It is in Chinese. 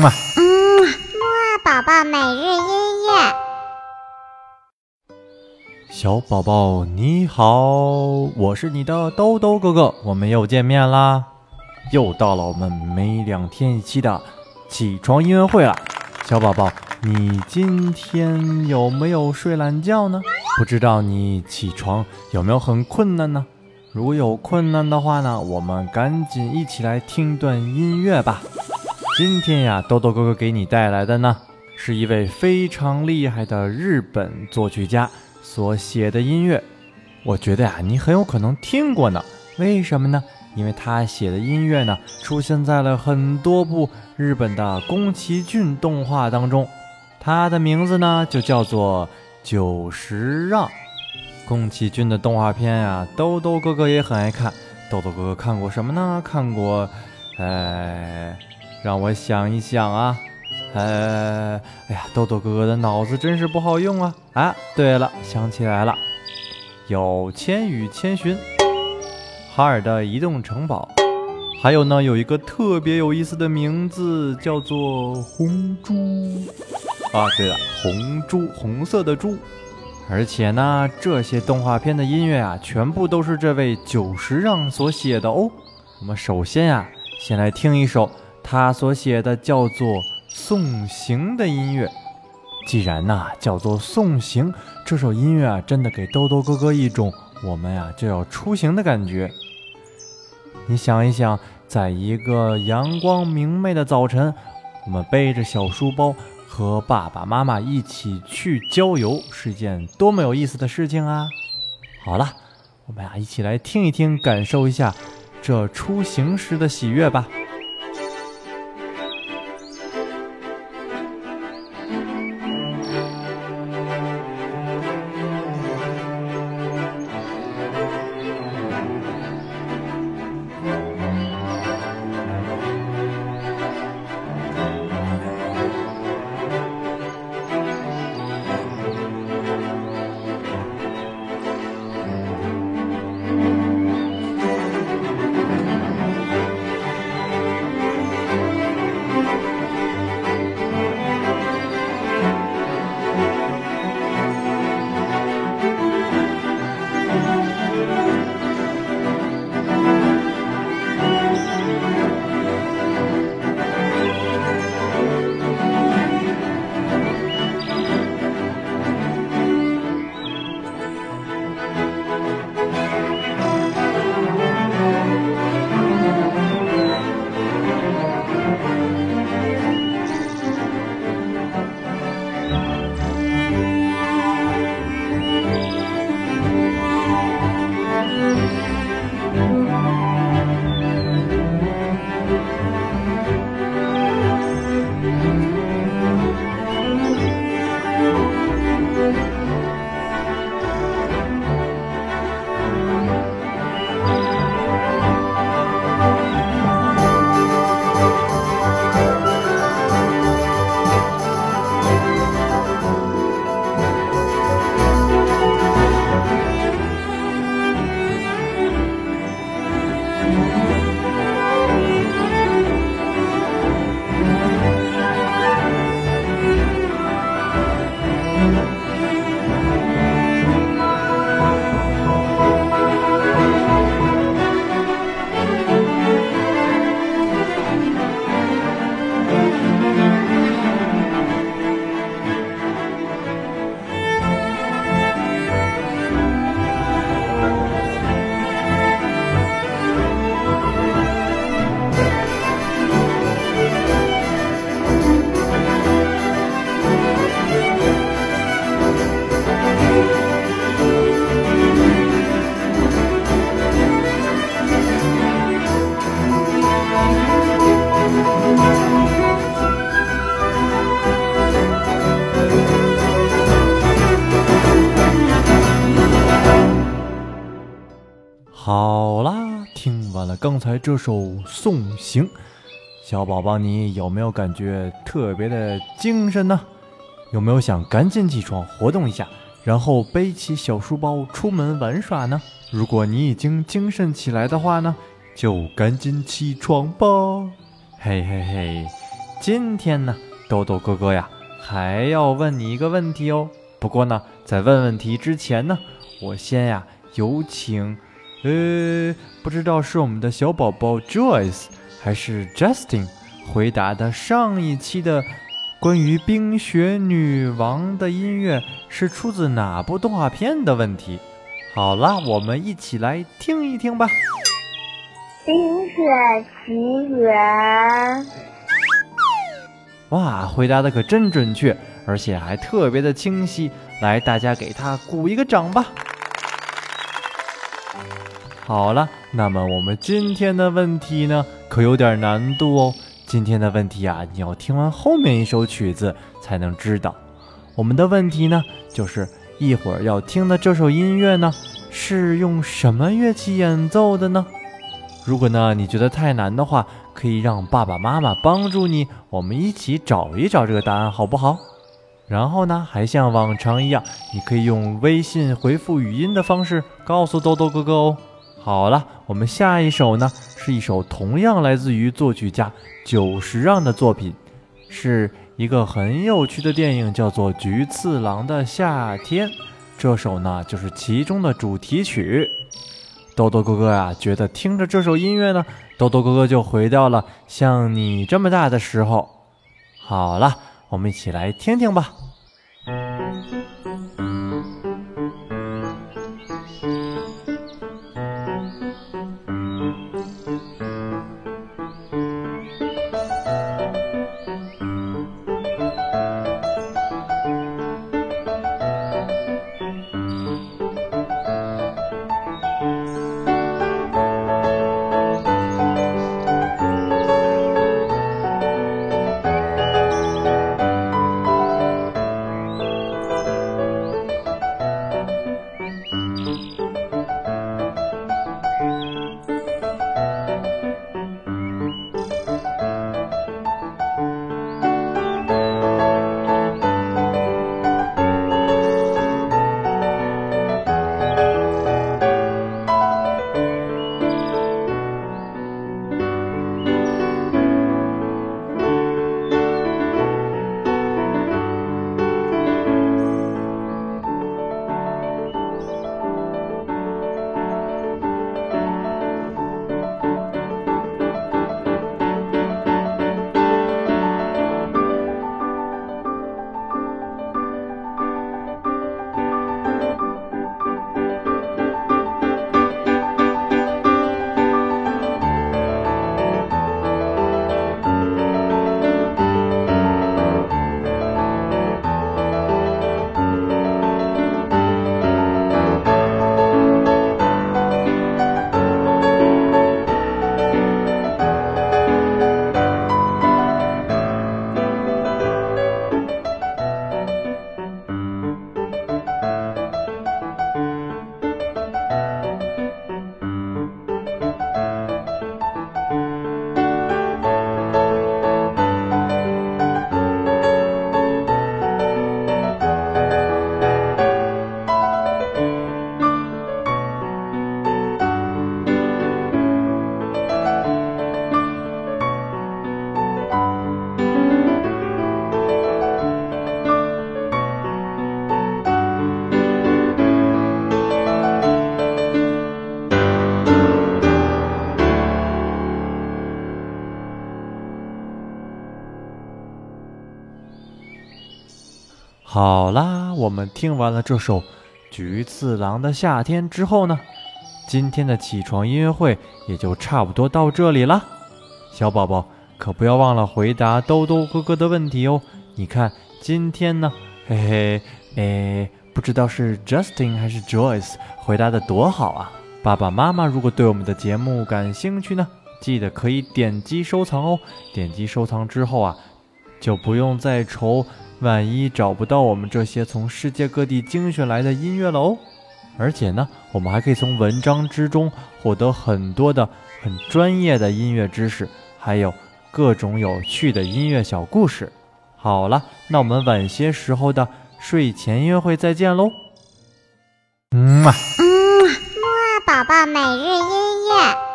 嗯嘛，嗯，木二宝宝每日音乐。小宝宝你好，我是你的兜兜哥哥，我们又见面啦，又到了我们每两天一期的起床音乐会了。小宝宝，你今天有没有睡懒觉呢？不知道你起床有没有很困难呢？如果有困难的话呢，我们赶紧一起来听段音乐吧。今天呀，豆豆哥哥给你带来的呢，是一位非常厉害的日本作曲家所写的音乐。我觉得呀，你很有可能听过呢。为什么呢？因为他写的音乐呢，出现在了很多部日本的宫崎骏动画当中。他的名字呢，就叫做久石让。宫崎骏的动画片呀，豆豆哥哥也很爱看。豆豆哥哥看过什么呢？看过，呃，让我想一想啊，呃，哎呀，豆豆哥哥的脑子真是不好用啊！啊，对了，想起来了，有《千与千寻》。哈尔的移动城堡，还有呢，有一个特别有意思的名字，叫做红猪。啊，对了，红猪，红色的猪。而且呢，这些动画片的音乐啊，全部都是这位久石让所写的哦。我们首先啊，先来听一首他所写的叫做《送行》的音乐。既然呐叫做《送行》，这首音乐啊，真的给兜兜哥哥一种我们呀就要出行的感觉。你想一想，在一个阳光明媚的早晨，我们背着小书包和爸爸妈妈一起去郊游，是件多么有意思的事情啊！好了，我们呀一起来听一听，感受一下这出行时的喜悦吧。听完了刚才这首《送行》，小宝宝你有没有感觉特别的精神呢？有没有想赶紧起床活动一下，然后背起小书包出门玩耍呢？如果你已经精神起来的话呢，就赶紧起床吧！嘿嘿嘿，今天呢，豆豆哥哥呀，还要问你一个问题哦。不过呢，在问问题之前呢，我先呀，有请，呃，不知道是我们的小宝宝 Joyce 还是 Justin 回答的上一期的关于冰雪女王的音乐是出自哪部动画片的问题。好啦，我们一起来听一听吧。冰雪奇缘。哇，回答的可真准确，而且还特别的清晰。来，大家给他鼓一个掌吧。好了，那么我们今天的问题呢，可有点难度哦。今天的问题啊，你要听完后面一首曲子才能知道。我们的问题呢，就是一会儿要听的这首音乐呢，是用什么乐器演奏的呢？如果呢你觉得太难的话，可以让爸爸妈妈帮助你，我们一起找一找这个答案，好不好？然后呢，还像往常一样，你可以用微信回复语音的方式告诉豆豆哥哥哦。好了，我们下一首呢，是一首同样来自于作曲家久石让的作品，是一个很有趣的电影，叫做《菊次郎的夏天》。这首呢，就是其中的主题曲。豆豆哥哥呀，觉得听着这首音乐呢，豆豆哥哥就回到了像你这么大的时候。好了，我们一起来听听吧。好啦，我们听完了这首《菊次郎的夏天》之后呢，今天的起床音乐会也就差不多到这里了。小宝宝可不要忘了回答兜兜哥哥的问题哦。你看今天呢，嘿嘿，诶，不知道是 Justin 还是 Joyce 回答的多好啊！爸爸妈妈如果对我们的节目感兴趣呢，记得可以点击收藏哦。点击收藏之后啊，就不用再愁。万一找不到我们这些从世界各地精选来的音乐了哦，而且呢，我们还可以从文章之中获得很多的很专业的音乐知识，还有各种有趣的音乐小故事。好了，那我们晚些时候的睡前音乐会再见喽。嗯啊，嗯啊，木宝宝每日音乐。